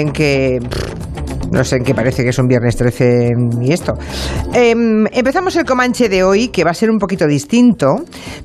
en qué... No sé en qué parece que es un viernes 13 y esto. Em, empezamos el Comanche de hoy, que va a ser un poquito distinto,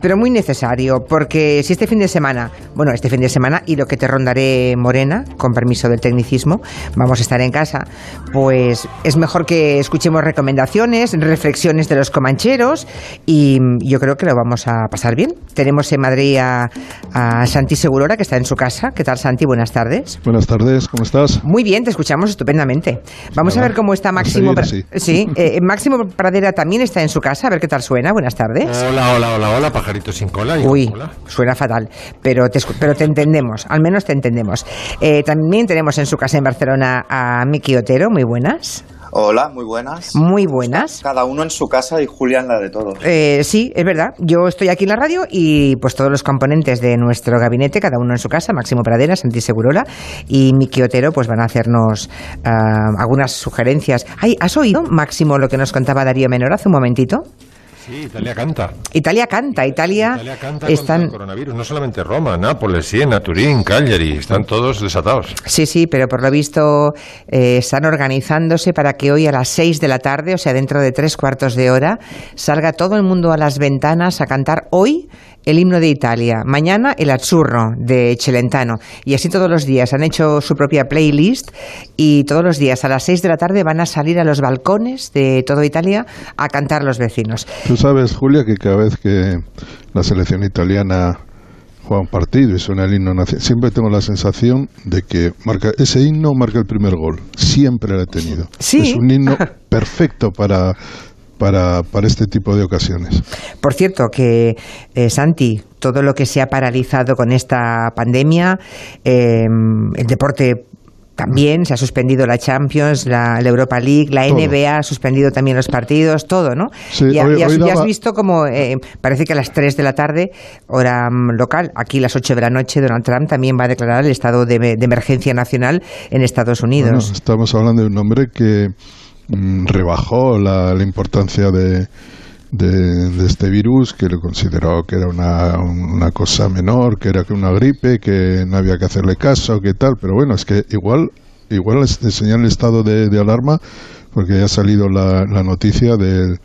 pero muy necesario, porque si este fin de semana, bueno, este fin de semana y lo que te rondaré morena, con permiso del tecnicismo, vamos a estar en casa, pues es mejor que escuchemos recomendaciones, reflexiones de los comancheros y yo creo que lo vamos a pasar bien. Tenemos en Madrid a, a Santi Segurora, que está en su casa. ¿Qué tal, Santi? Buenas tardes. Buenas tardes, ¿cómo estás? Muy bien, te escuchamos estupendamente. Vamos a ver cómo está Máximo. Seguir, sí. sí eh, Máximo Pradera también está en su casa. A ver qué tal suena. Buenas tardes. Hola, hola, hola, hola, pajarito sin cola. Uy, Hola. suena fatal, pero te, escu- pero te entendemos, al menos te entendemos. Eh, también tenemos en su casa en Barcelona a Miki Otero, muy buenas. Hola, muy buenas. Muy buenas. Cada uno en su casa y Julia en la de todos. Eh, sí, es verdad. Yo estoy aquí en la radio y pues todos los componentes de nuestro gabinete, cada uno en su casa, Máximo Pradera, Santi Segurola y Miki Otero, pues van a hacernos ah, algunas sugerencias. Ay, ¿has oído, Máximo, lo que nos contaba Darío Menor hace un momentito? Sí, Italia canta. Italia canta, Italia, Italia canta están... el coronavirus. No solamente Roma, Nápoles, Siena, Turín, Cagliari. Están todos desatados. Sí, sí, pero por lo visto eh, están organizándose para que hoy a las seis de la tarde, o sea, dentro de tres cuartos de hora, salga todo el mundo a las ventanas a cantar hoy el himno de Italia, mañana el Azzurro de Celentano. Y así todos los días han hecho su propia playlist y todos los días a las seis de la tarde van a salir a los balcones de toda Italia a cantar los vecinos. Tú sabes, Julia, que cada vez que la selección italiana juega un partido y suena el himno nacional, siempre tengo la sensación de que marca ese himno marca el primer gol. Siempre lo he tenido. Sí. Es un himno perfecto para, para, para este tipo de ocasiones. Por cierto, que eh, Santi, todo lo que se ha paralizado con esta pandemia, eh, el deporte también, se ha suspendido la Champions, la, la Europa League, la Todo. NBA ha suspendido también los partidos, todo, ¿no? Sí, y, hoy- y has, visto como, eh, parece que a las 3 de la tarde, hora mm, local, aquí las 8 de la noche, Donald Trump también va a declarar el estado de, de emergencia nacional en Estados Bueno, Unidos. estamos hablando de un hombre que rebajó la, la importancia de, de, este virus, que lo consideró que era una, una cosa menor, que era que una gripe, que no había que hacerle caso, que tal, pero bueno, es que igual, igual enseñar el estado de, de alarma, porque ya ha salido la, la noticia de,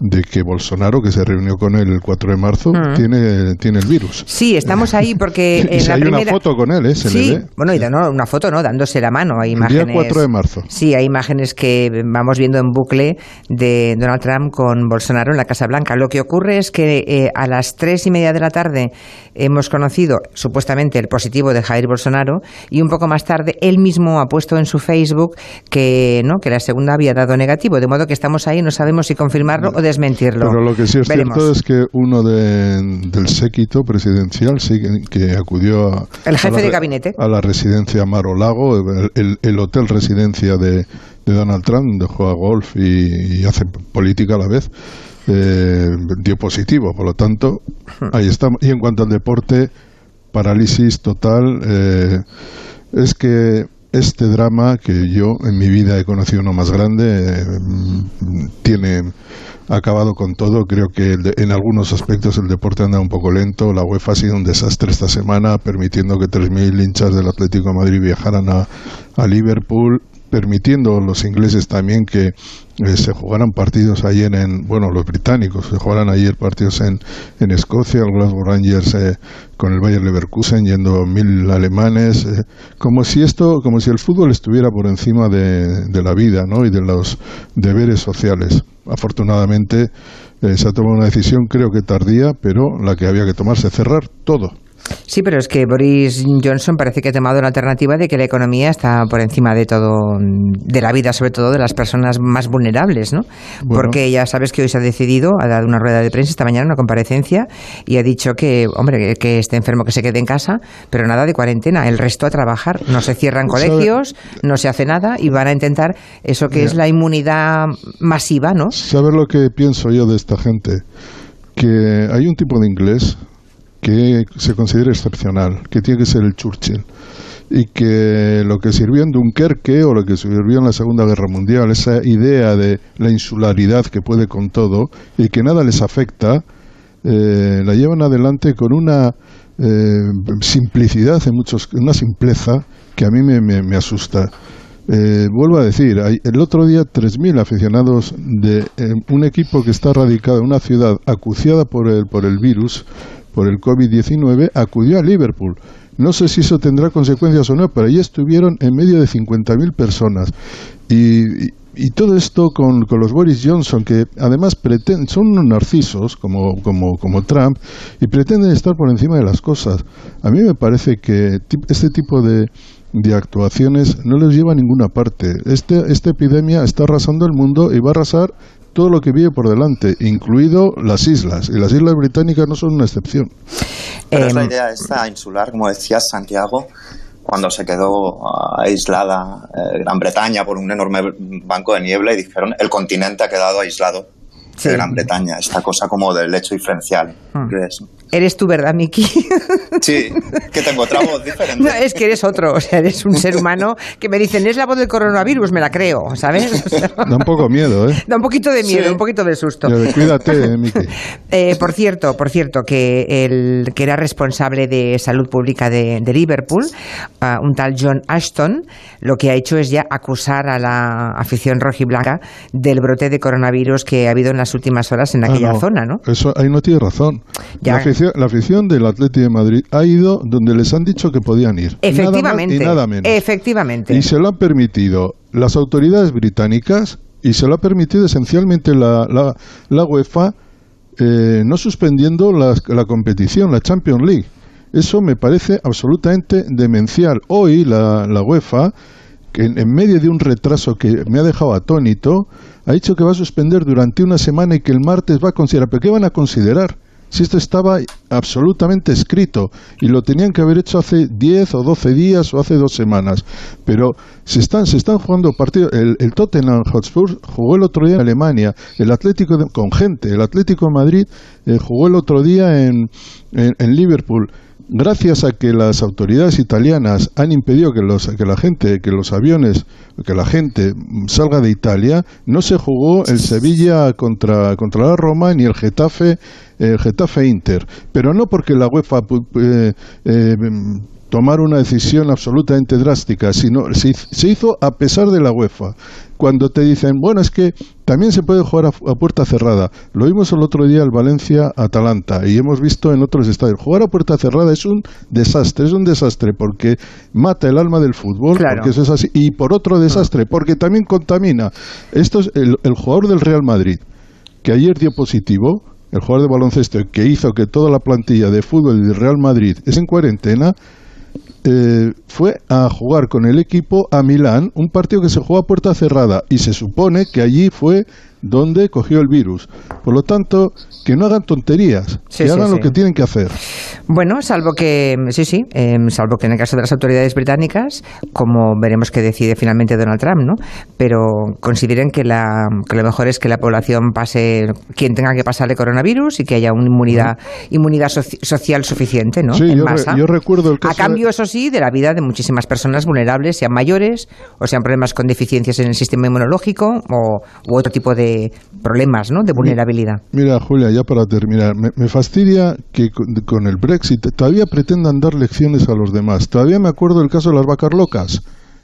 de que Bolsonaro, que se reunió con él el 4 de marzo, Mm. tiene, tiene el virus. Sí, estamos ahí porque y en si la hay primera... una foto con él, ¿eh? Se sí, le ve. bueno, y no, una foto, ¿no? Dándose la mano, hay El imágenes. día 4 de marzo. Sí, hay imágenes que vamos viendo en bucle de Donald Trump con Bolsonaro en la Casa Blanca. Lo que ocurre es que eh, a las tres y media de la tarde hemos conocido supuestamente el positivo de Jair Bolsonaro y un poco más tarde él mismo ha puesto en su Facebook que no que la segunda había dado negativo, de modo que estamos ahí no sabemos si confirmarlo o desmentirlo. Pero lo que sí es Veremos. cierto es que uno de- del séquito presidencial sí que, acudió a, El jefe a la de gabinete. a la residencia Maro Lago, el, el- el hotel residencia de, de Donald Trump, donde juega golf y, y hace política a la vez, eh, dio positivo. Por lo tanto, ahí estamos. Y en cuanto al deporte, parálisis total. eh, es que este drama que yo en mi vida he conocido uno más grande eh, mm, tiene acabado con todo. Creo que en algunos aspectos el deporte anda un poco lento. La UEFA ha sido un desastre esta semana permitiendo que 3.000 hinchas del Atlético de Madrid viajaran a, a Liverpool permitiendo los ingleses también que eh, se jugaran partidos ayer en, bueno, los británicos, se jugaran ayer partidos en, en Escocia, el Glasgow Rangers eh, con el Bayer Leverkusen yendo mil alemanes, eh, como si esto, como si el fútbol estuviera por encima de, de la vida, ¿no? Y de los deberes sociales. Afortunadamente eh, se ha tomado una decisión, creo que tardía, pero la que había que tomarse, cerrar todo. Sí, pero es que Boris Johnson parece que ha tomado la alternativa de que la economía está por encima de todo, de la vida, sobre todo de las personas más vulnerables, ¿no? Bueno. Porque ya sabes que hoy se ha decidido, ha dado una rueda de prensa esta mañana, una comparecencia, y ha dicho que, hombre, que, esté enfermo que se quede en casa, pero nada de cuarentena, el resto a trabajar. No se cierran colegios, no se hace nada, y van a intentar eso que es la inmunidad masiva, ¿no? ¿Sabes lo que pienso yo de esta gente? Que hay un tipo de inglés que se considera excepcional, que tiene que ser el Churchill. Y que lo que sirvió en Dunkerque o lo que sirvió en la Segunda Guerra Mundial, esa idea de la insularidad que puede con todo y que nada les afecta, eh, la llevan adelante con una eh, simplicidad, en muchos, una simpleza que a mí me, me, asusta. Eh, vuelvo a decir, el otro día 3.000 aficionados de eh, un equipo que está radicado en una ciudad acuciada por el, por el virus, por el COVID-19, acudió a Liverpool. No sé si eso tendrá consecuencias o no, pero allí estuvieron en medio de 50.000 personas. Y, todo esto con, con, los Boris Johnson, que además pretenden, son unos narcisos como, como, como Trump y pretenden estar por encima de las cosas. A mí me parece que este tipo de, de actuaciones no les lleva a ninguna parte. Este, esta epidemia está arrasando el mundo y va a arrasar todo lo que vive por delante, incluido las islas. Y las islas británicas no son una excepción. Pero es la em, idea esta insular, como decías, Santiago, cuando se quedó aislada eh, Gran Bretaña por un enorme banco de niebla y dijeron el continente ha quedado aislado de Gran Bretaña, esta cosa como del lecho diferencial. Hmm. Eres tú, ¿verdad, Miki? Sí, que tengo otra voz diferente. No, es que eres otro, o sea, eres un ser humano que me dicen, es la voz del coronavirus, me la creo, ¿sabes? da un poco miedo, ¿eh? Da un poquito de miedo, un poquito de susto. cuídate, eh, Miki. Eh, por cierto, por cierto, que el que era responsable de salud pública de, Liverpool, uh, un tal John Ashton, lo que ha hecho es ya acusar a la afición rojiblanca del brote de coronavirus que ha habido en las últimas horas en ah, aquella zona, ¿no? Eso ahí no tiene razón. Ya, la afición del Atlético de Madrid ha ido donde les han dicho que podían ir. Efectivamente. y nada menos. Efectivamente. Y se lo han permitido las autoridades británicas y se lo ha permitido esencialmente la, la, UEFA, eh, no suspendiendo la, la competición, la Champions League. Eso me parece absolutamente demencial. Hoy la, la UEFA, que en, en, medio de un retraso que me ha dejado atónito, ha dicho que va a suspender durante una semana y que el martes va a considerar. ¿Pero qué van a considerar? Si esto estaba absolutamente escrito y lo tenían que haber hecho hace 10 o 12 días o hace dos semanas. Pero se están, se están jugando partidos. El, Tottenham Hotspur jugó el otro día en Alemania, el Atlético con gente, el Atlético de Madrid eh, jugó el otro día en, en Liverpool gracias a que las autoridades italianas han impedido que, los, que la gente, que los aviones, que la gente salga de Italia, no se jugó el Sevilla contra, contra la Roma ni el Getafe, el Getafe Inter. Pero no porque la UEFA eh, eh, tomar una decisión absolutamente drástica, sino se, se hizo a pesar de la UEFA cuando te dicen, bueno, es que también se puede jugar a, puerta cerrada. Lo vimos el otro día el Valencia-Atalanta y hemos visto en otros estadios. Jugar a puerta cerrada es un desastre, es un desastre porque mata el alma del fútbol, porque eso es así, y por otro desastre, porque también contamina. Esto es el, el jugador del Real Madrid, que ayer dio positivo, el jugador de baloncesto que hizo que toda la plantilla de fútbol del Real Madrid es en cuarentena, eh, fue a jugar con el equipo a Milán, un partido que se jugó a puerta cerrada y se supone que allí fue donde cogió el virus. Por lo tanto, que no hagan tonterías, que hagan lo que tienen que hacer. Bueno, salvo que, sí, sí, em, salvo que en el caso de las autoridades británicas, como veremos que decide finalmente Donald Trump, ¿no? Pero consideren que, la, que lo mejor es que la población pase, quien tenga que pasarle coronavirus y que haya una inmunidad, inmunidad social suficiente, ¿no? Sí, yo, recuerdo el caso. A cambio, eso sí, de la vida de muchísimas personas vulnerables, sean mayores o sean problemas con deficiencias en el sistema inmunológico o u otro tipo de problemas, ¿no? De vulnerabilidad. Mira, Julia, ya para terminar, me, fastidia que con, el Brexit todavía pretendan dar lecciones a los demás. Todavía me acuerdo del caso de las vacas locas,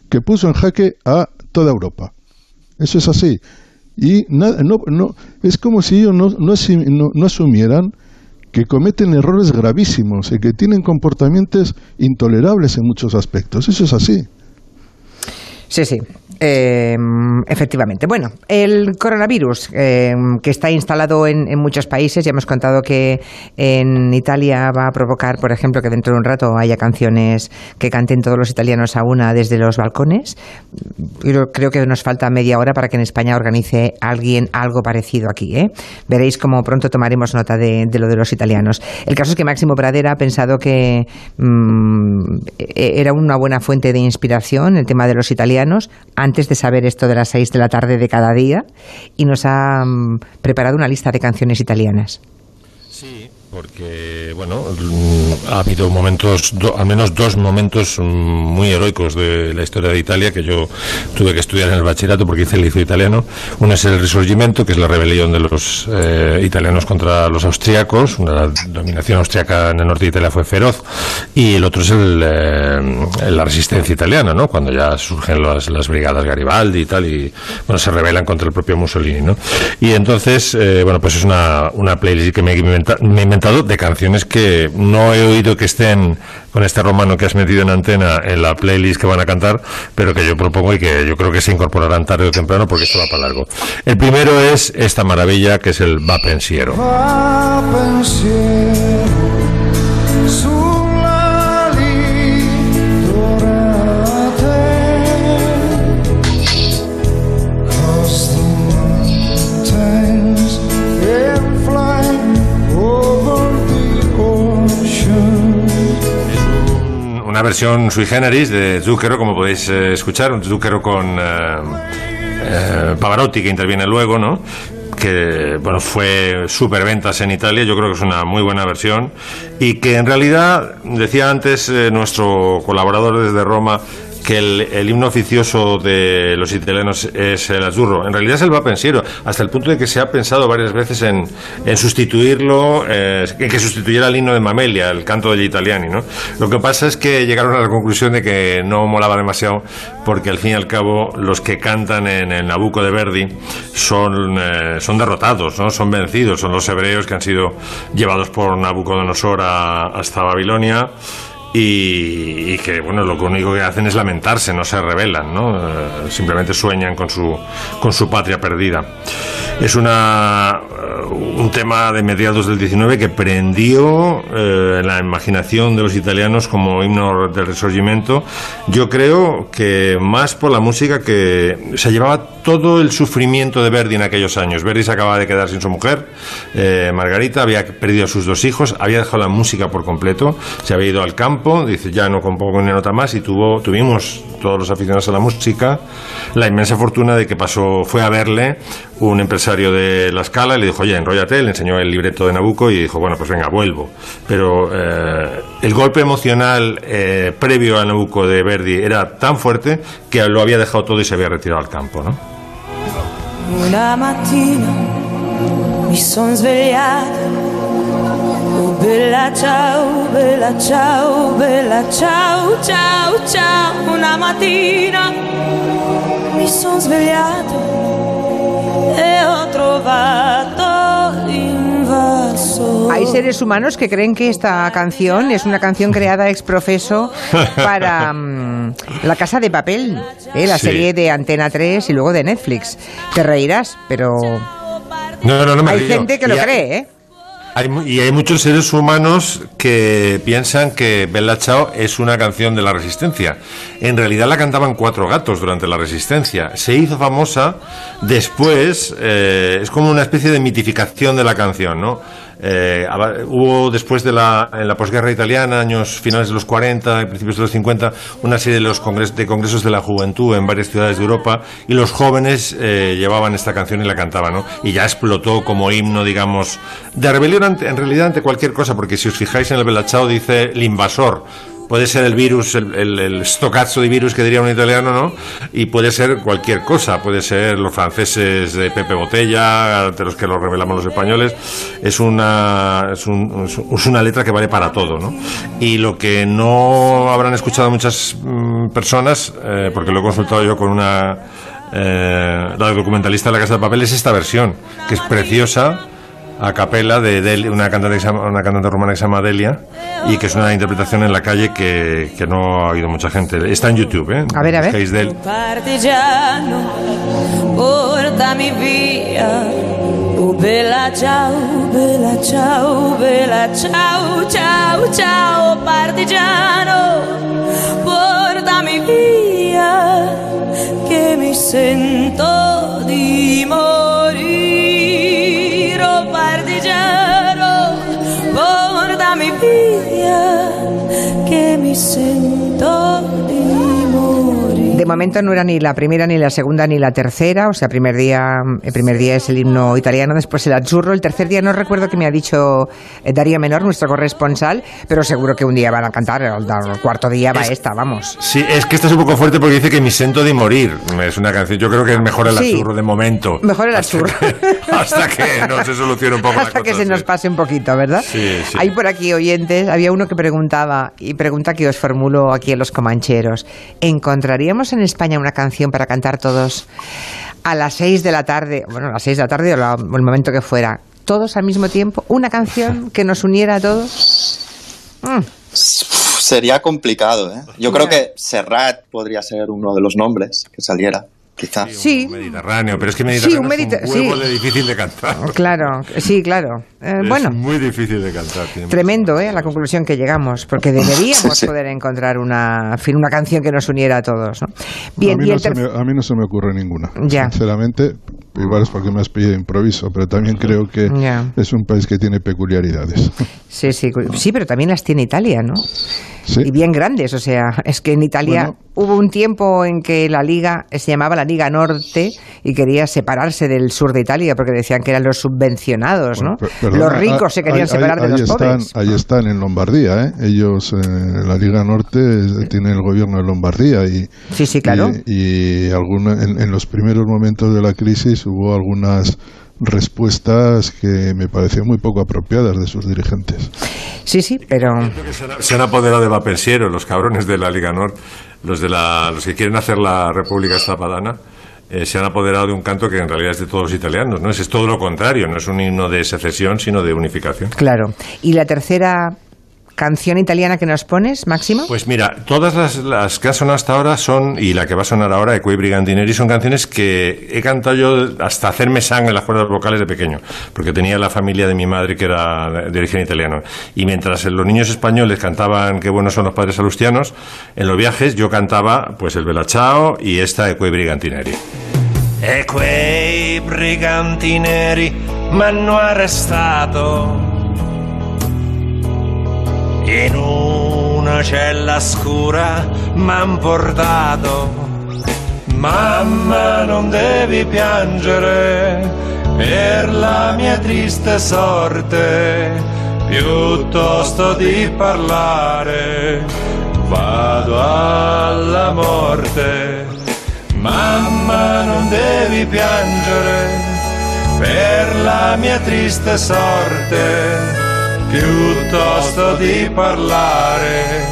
que puso en jaque a toda Europa. Eso es así. Y nada, no, no, es como si ellos no, no, asumieran que cometen errores gravísimos y que tienen comportamientos intolerables en muchos aspectos. Eso es así. Sí, sí. Eh, efectivamente. Bueno, el coronavirus eh, que está instalado en, muchos países, ya hemos contado que en Italia va a provocar, por ejemplo, que dentro de un rato haya canciones que canten todos los italianos a una desde los balcones. Yo creo que nos falta media hora para que en España organice alguien algo parecido aquí. ¿eh? Veréis cómo pronto tomaremos nota de, lo de los italianos. El caso es que Máximo Pradera ha pensado que mm, e-, era una buena fuente de inspiración el tema de los italianos antes de saber esto de las seis de la tarde de cada día y nos ha preparado una lista de canciones italianas. Sí, porque, bueno, ha habido momentos, al menos dos momentos muy heroicos de la historia de Italia que yo tuve que estudiar en el bachillerato porque hice el liceo italiano. Uno es el Risorgimento, que es la rebelión de los eh, italianos contra los austriacos. La dominación austriaca en el norte de Italia fue feroz. Y el otro es el, eh, la resistencia italiana, ¿no? Cuando ya surgen las, las, brigadas Garibaldi y tal, y, bueno, se rebelan contra el propio Mussolini, ¿no? Y entonces, eh, bueno, pues es una, una playlist que me, me de canciones que no he oído que estén con este romano que has metido en antena en la playlist que van a cantar, pero que yo propongo y que yo creo que se incorporarán tarde o temprano porque esto va para largo. El primero es esta maravilla que es el Va Pensiero. Va versión sui generis de Zucchero, como podéis eh, escuchar, un Zucchero con eh, eh, Pavarotti que interviene luego, ¿no? que bueno fue superventas en Italia, yo creo que es una muy buena versión. Y que en realidad decía antes nuestro colaborador desde Roma que el, himno oficioso de los italianos es el azzurro. En realidad es el va pensiero, hasta el punto de que se ha pensado varias veces en, sustituirlo, eh, en que sustituyera el himno de Mamelia, el canto degli italiani. ¿no? Lo que pasa es que llegaron a la conclusión de que no molaba demasiado, porque al fin y al cabo los que cantan en el Nabucco de Verdi son, eh, son derrotados, ¿no? son vencidos, son los hebreos que han sido llevados por Nabucodonosor hasta Babilonia y, que bueno lo único que hacen es lamentarse no se rebelan no eh, simplemente sueñan con su con su patria perdida. Es una un tema de mediados del 19 que prendió eh, la imaginación de los italianos como himno del resurgimiento yo creo que más por la música que se llevaba todo el sufrimiento de Verdi en aquellos años. Verdi se acababa de quedar sin su mujer Margarita había perdido a sus dos hijos había dejado la música por completo se había ido al campo dice ya no compongo ni nota más y tuvo, tuvimos todos los aficionados a la música la inmensa fortuna de que pasó, fue a verle un empresario de La Scala y le dijo, oye, enróllate, le enseñó el libreto de Nabucco y dijo, bueno, pues venga, vuelvo. Pero eh, el golpe emocional eh, previo a Nabucco de Verdi era tan fuerte que lo había dejado todo y se había retirado al campo, ¿no? Una mattina mi son bella ciao, bella ciao, bella ciao. Una mattina mi e ho trovato l'invaso. Hay seres humanos que creen que esta canción es una canción creada ex profeso para um, La Casa de Papel, ¿eh? la sí. serie de Antena 3 y luego de Netflix. Te reirás, pero... No, no, no me Hay río. gente que lo cree, ¿eh? Y hay muchos seres humanos que piensan que Bella Ciao es una canción de la resistencia. En realidad la cantaban cuatro gatos durante la resistencia. Se hizo famosa después, eh, es como una especie de mitificación de la canción, ¿no? Eh, hubo después de la, en la posguerra italiana, años finales de los 40, principios de los 50, una serie de, los congresos, de congresos de la juventud en varias ciudades de Europa y los jóvenes eh, llevaban esta canción y la cantaban. Y ya explotó como himno, digamos, de rebelión en realidad ante cualquier cosa, porque si os fijáis en el Belachao dice el invasor, puede ser el virus, el, el, el, stocazzo de virus que diría un italiano, ¿no? Y puede ser cualquier cosa, puede ser los franceses de Pepe Botella, de los que lo revelamos los españoles. Es una, es, un, es una letra que vale para todo, ¿no? Y lo que no habrán escuchado muchas mm, personas, eh, porque lo he consultado yo con una eh, la documentalista de la Casa de Papel, es esta versión, que es preciosa a capela de una, cantante una cantante romana que se llama Delia y que es una interpretación en la calle que, que no ha oído mucha gente. Está en YouTube, ¿eh? A ver, a ver. Del... Bella ciao, bella ciao, bella ciao, ciao, ciao, partigiano, portami via, che mi sento di morire. be. Momento no era ni la primera, ni la segunda, ni la tercera. O sea, primer día, el primer día es el himno italiano, después el azzurro. El tercer día no recuerdo que me ha dicho eh, Daría Menor, nuestro corresponsal, pero seguro que un día van a cantar. El, el cuarto día va esta, vamos. Sí, es que esta es un poco fuerte porque dice que Mi Sento de Morir es una canción. Yo creo que es mejor el Sí. azzurro de momento. Mejor el Hasta azzurro. que- Hasta que no se solucione un poco la Hasta que cosa, se nos pase un poquito, ¿verdad? Sí, sí. Hay por aquí oyentes, había uno que preguntaba, y pregunta que os formulo aquí en los comancheros. ¿Encontraríamos en España una canción para cantar todos a las seis de la tarde, bueno, a las seis de la tarde o la- el momento que fuera, todos al mismo tiempo? ¿Una canción que nos uniera a todos? Mm, Sería complicado, ¿eh? Yo creo que Serrat podría ser uno de los nombres que saliera, quizá. Sí. Un Mediterráneo, pero es que Mediterráneo un es un huevo sí. de difícil de cantar. claro, sí, claro. Eh, Es bueno, muy difícil de cantar. Tremendo, ¿eh? La conclusión que llegamos, porque deberíamos Sí. poder encontrar una, una canción que nos uniera a todos, ¿no? a, mí y no me, a mí no se me ocurre ninguna. Ya. Sinceramente, igual es porque me has de improviso, pero también creo que Ya. es un país que tiene peculiaridades. Sí, sí, sí, pero también las tiene Italia, ¿no? Sí. Y bien grandes, o sea, es que en Italia Bueno. hubo un tiempo en que la liga se llamaba la Liga Norte y quería separarse del sur de Italia porque decían que eran los subvencionados, ¿no? Bueno, per- perdona, los ricos se ahí- querían ahí- separar de ahí los están, pobres. Ahí están en Lombardía, ¿eh? Ellos, eh, la Liga Norte, tiene el gobierno de Lombardía y, Sí, sí, claro. y, y alguna- en, en los primeros momentos de la crisis hubo algunas respuestas que me parecían muy poco apropiadas de sus dirigentes. Sí, sí, pero Se han, se han apoderado de Vapensiero, los cabrones de la Liga Nord, los, de la, los que quieren hacer la República Zapadana. eh, se han apoderado de un canto que en realidad es de todos los italianos, ¿no? Es, es todo lo contrario, no es un himno de secesión, sino de unificación. claro. ¿Y la tercera canción italiana que nos pones, Máximo? Pues mira, todas las, las que han sonado hasta ahora son, y la que va a sonar ahora, Equei Brigantineri, son canciones que he cantado yo hasta hacerme sangre en las cuerdas vocales de pequeño, porque tenía la familia de mi madre que era de origen italiano. Y mientras los niños españoles cantaban Qué buenos son los padres salustianos, en los viajes yo cantaba pues el Bella Ciao y esta Equei Brigantineri. E quei briganti neri m'hanno arrestato in una cella scura m'han portato. Mamma non devi piangere per la mia triste sorte, piuttosto di parlare vado alla morte. Mamma non devi piangere per la mia triste sorte, piuttosto di parlare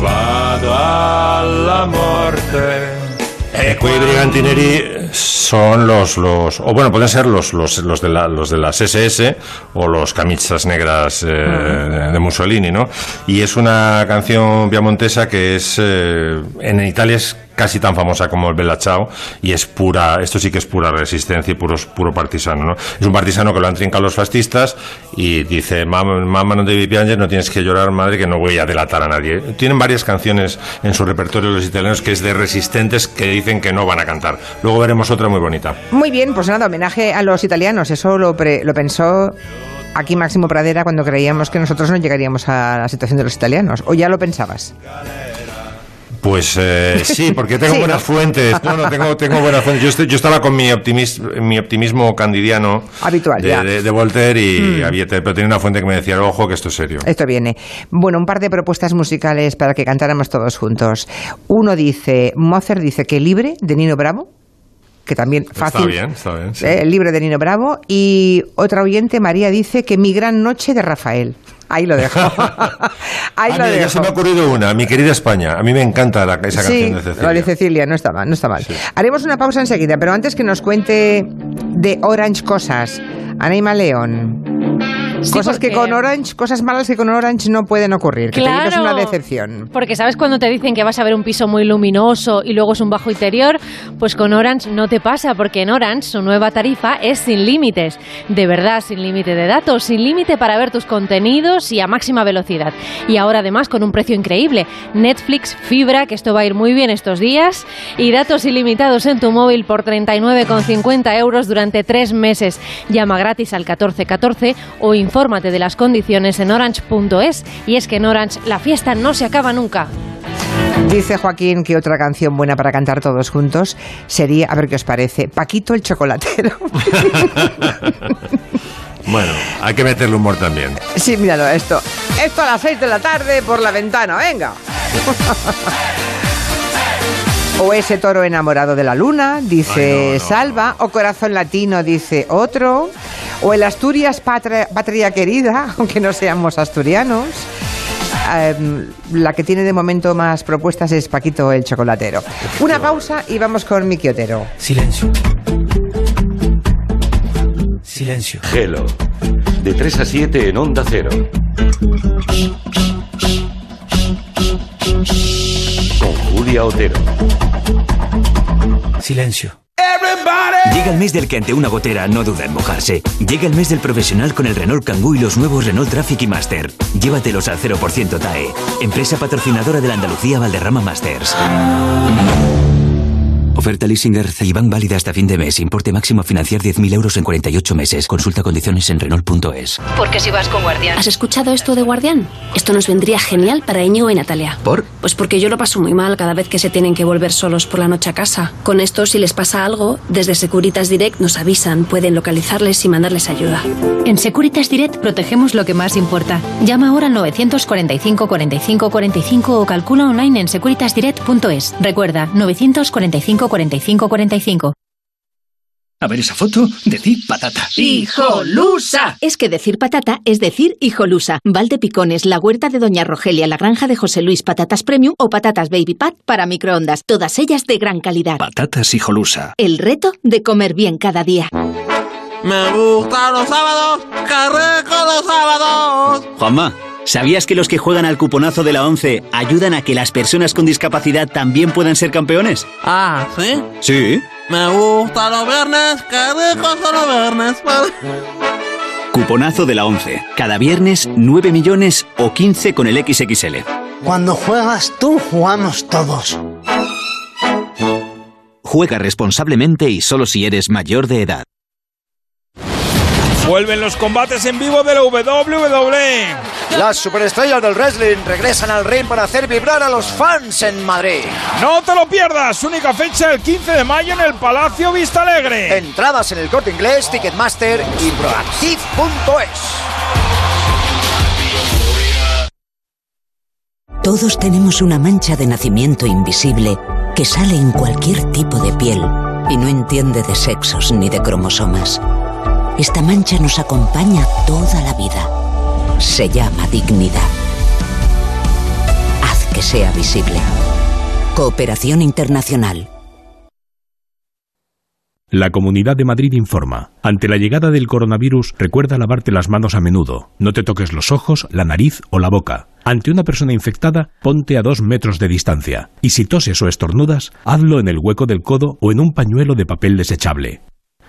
vado alla morte. E quei brigantineri son los, los o bueno, pueden ser los, los, los, de, la, los de las SS o los camisas negras eh, de, de Mussolini, ¿no? Y es una canción piamontesa que es, eh, en Italia es casi tan famosa como el Bella Ciao y es pura, esto sí que es pura resistencia y puro, puro partisano, ¿no? Es un partisano que lo han trincado los fascistas y dice, mamá, no devi pianger, no tienes que llorar, madre, que no voy a delatar a nadie. Tienen varias canciones en su repertorio los italianos que es de resistentes que dicen que no van a cantar. Luego veremos otra muy bonita. Muy bien, pues nada, homenaje a los italianos. Eso lo, pre- lo pensó aquí Máximo Pradera cuando creíamos que nosotros no llegaríamos a la situación de los italianos. ¿O ya lo pensabas? Pues eh, sí, porque tengo Sí, buenas ¿no? fuentes. No, no, tengo, tengo buenas fuentes. Yo, estoy- yo estaba con mi, optimis- mi optimismo candidiano Habitual, de, ya. Mm. de- de Voltaire y había, pero tenía una fuente que me decía, ojo, que esto es serio. Esto viene. Bueno, un par de propuestas musicales para que cantáramos todos juntos. Uno dice, Mozart dice que libre de Nino Bravo, que también fácil. Está bien, está bien. sí. Eh, libre de Nino Bravo. Y otra oyente, María, dice que Mi Gran Noche de Rafael. Ahí lo dejo. Ahí Ah, lo mira, ya dejo. se me ha ocurrido una, mi querida España. A mí me encanta la- esa sí, canción de Cecilia. de Cecilia, no está mal, no está mal. Haremos una pausa enseguida, pero antes que nos cuente de Orange cosas, Anaima León. Sí, cosas que con Orange, cosas malas que con Orange no pueden ocurrir. Que te lleves Claro. una decepción. Porque sabes cuando te dicen que vas a ver un piso muy luminoso y luego es un bajo interior, pues con Orange no te pasa, porque en Orange su nueva tarifa es sin límites. De verdad, sin límite de datos, sin límite para ver tus contenidos y a máxima velocidad. Y ahora además con un precio increíble. Netflix, fibra, que esto va a ir muy bien estos días, y datos ilimitados en tu móvil por 39,50 euros durante tres meses. Llama gratis al 1414 o infórmate de las condiciones en orange.es. Y es que en Orange la fiesta no se acaba nunca. Dice Joaquín que otra canción buena para cantar todos juntos sería, a ver qué os parece, Paquito el chocolatero. Bueno, hay que meterle humor también. Sí, míralo, esto. Esto a las 6 de la tarde por la ventana, venga. O ese toro enamorado de la luna, dice Ay, no, no, Salva. O corazón latino, dice otro. O el Asturias patria, patria querida, aunque no seamos asturianos. Em, la que tiene de momento más propuestas es Paquito el chocolatero. Una pausa y vamos con Miki Otero. Silencio. Silencio. Gelo. De 3 a 7 en Onda Cero. Julia Otero. Silencio. Llega el mes del que ante una gotera no duda en mojarse. Llega el mes del profesional con el Renault Kangoo y los nuevos Renault Traffic y Master. Llévatelos al 0% TAE. Empresa patrocinadora de la Andalucía Valderrama Masters. Oferta leasing Bank válida hasta fin de mes. Importe máximo a financiar 10.000 euros en 48 meses. Consulta condiciones en Renault.es. Porque si vas con Guardián. ¿Has escuchado esto de Guardián? Esto nos vendría genial para Íñigo y Natalia. ¿Por? Pues porque yo lo paso muy mal cada vez que se tienen que volver solos por la noche a casa. Con esto, si les pasa algo, desde Securitas Direct nos avisan, pueden localizarles y mandarles ayuda. En Securitas Direct protegemos lo que más importa. Llama ahora al 945 45 45 o calcula online en securitasdirect.es. Recuerda, 945 45 45. A ver esa foto, decir patata. ¡Hijolusa! Es que decir patata es decir hijolusa. Valde Picones, la huerta de Doña Rogelia, la granja de José Luis, patatas premium o patatas baby pat para microondas. Todas ellas de gran calidad. Patatas hijolusa. El reto de comer bien cada día. Me gustan los sábados, rico los sábados. Juanma, ¿sabías que los que juegan al cuponazo de la 11 ayudan a que las personas con discapacidad también puedan ser campeones? Ah, ¿sí? Sí. Me gustan los viernes, qué ricos son los viernes. Cuponazo de la 11. Cada viernes 9 millones o 15 con el XXL. Cuando juegas tú, jugamos todos. Juega responsablemente y solo si eres mayor de edad. Vuelven los combates en vivo de la WWE. Las superestrellas del wrestling regresan al ring para hacer vibrar a los fans en Madrid. No te lo pierdas, única fecha el 15 de mayo en el Palacio Vista Alegre. Entradas en el corte inglés, Ticketmaster y Proactive.es. Todos tenemos una mancha de nacimiento invisible que sale en cualquier tipo de piel y no entiende de sexos ni de cromosomas. Esta mancha nos acompaña toda la vida. Se llama dignidad. Haz que sea visible. Cooperación Internacional. La Comunidad de Madrid informa. Ante la llegada del coronavirus, recuerda lavarte las manos a menudo. No te toques los ojos, la nariz o la boca. Ante una persona infectada, ponte a dos metros de distancia. Y si toses o estornudas, hazlo en el hueco del codo o en un pañuelo de papel desechable.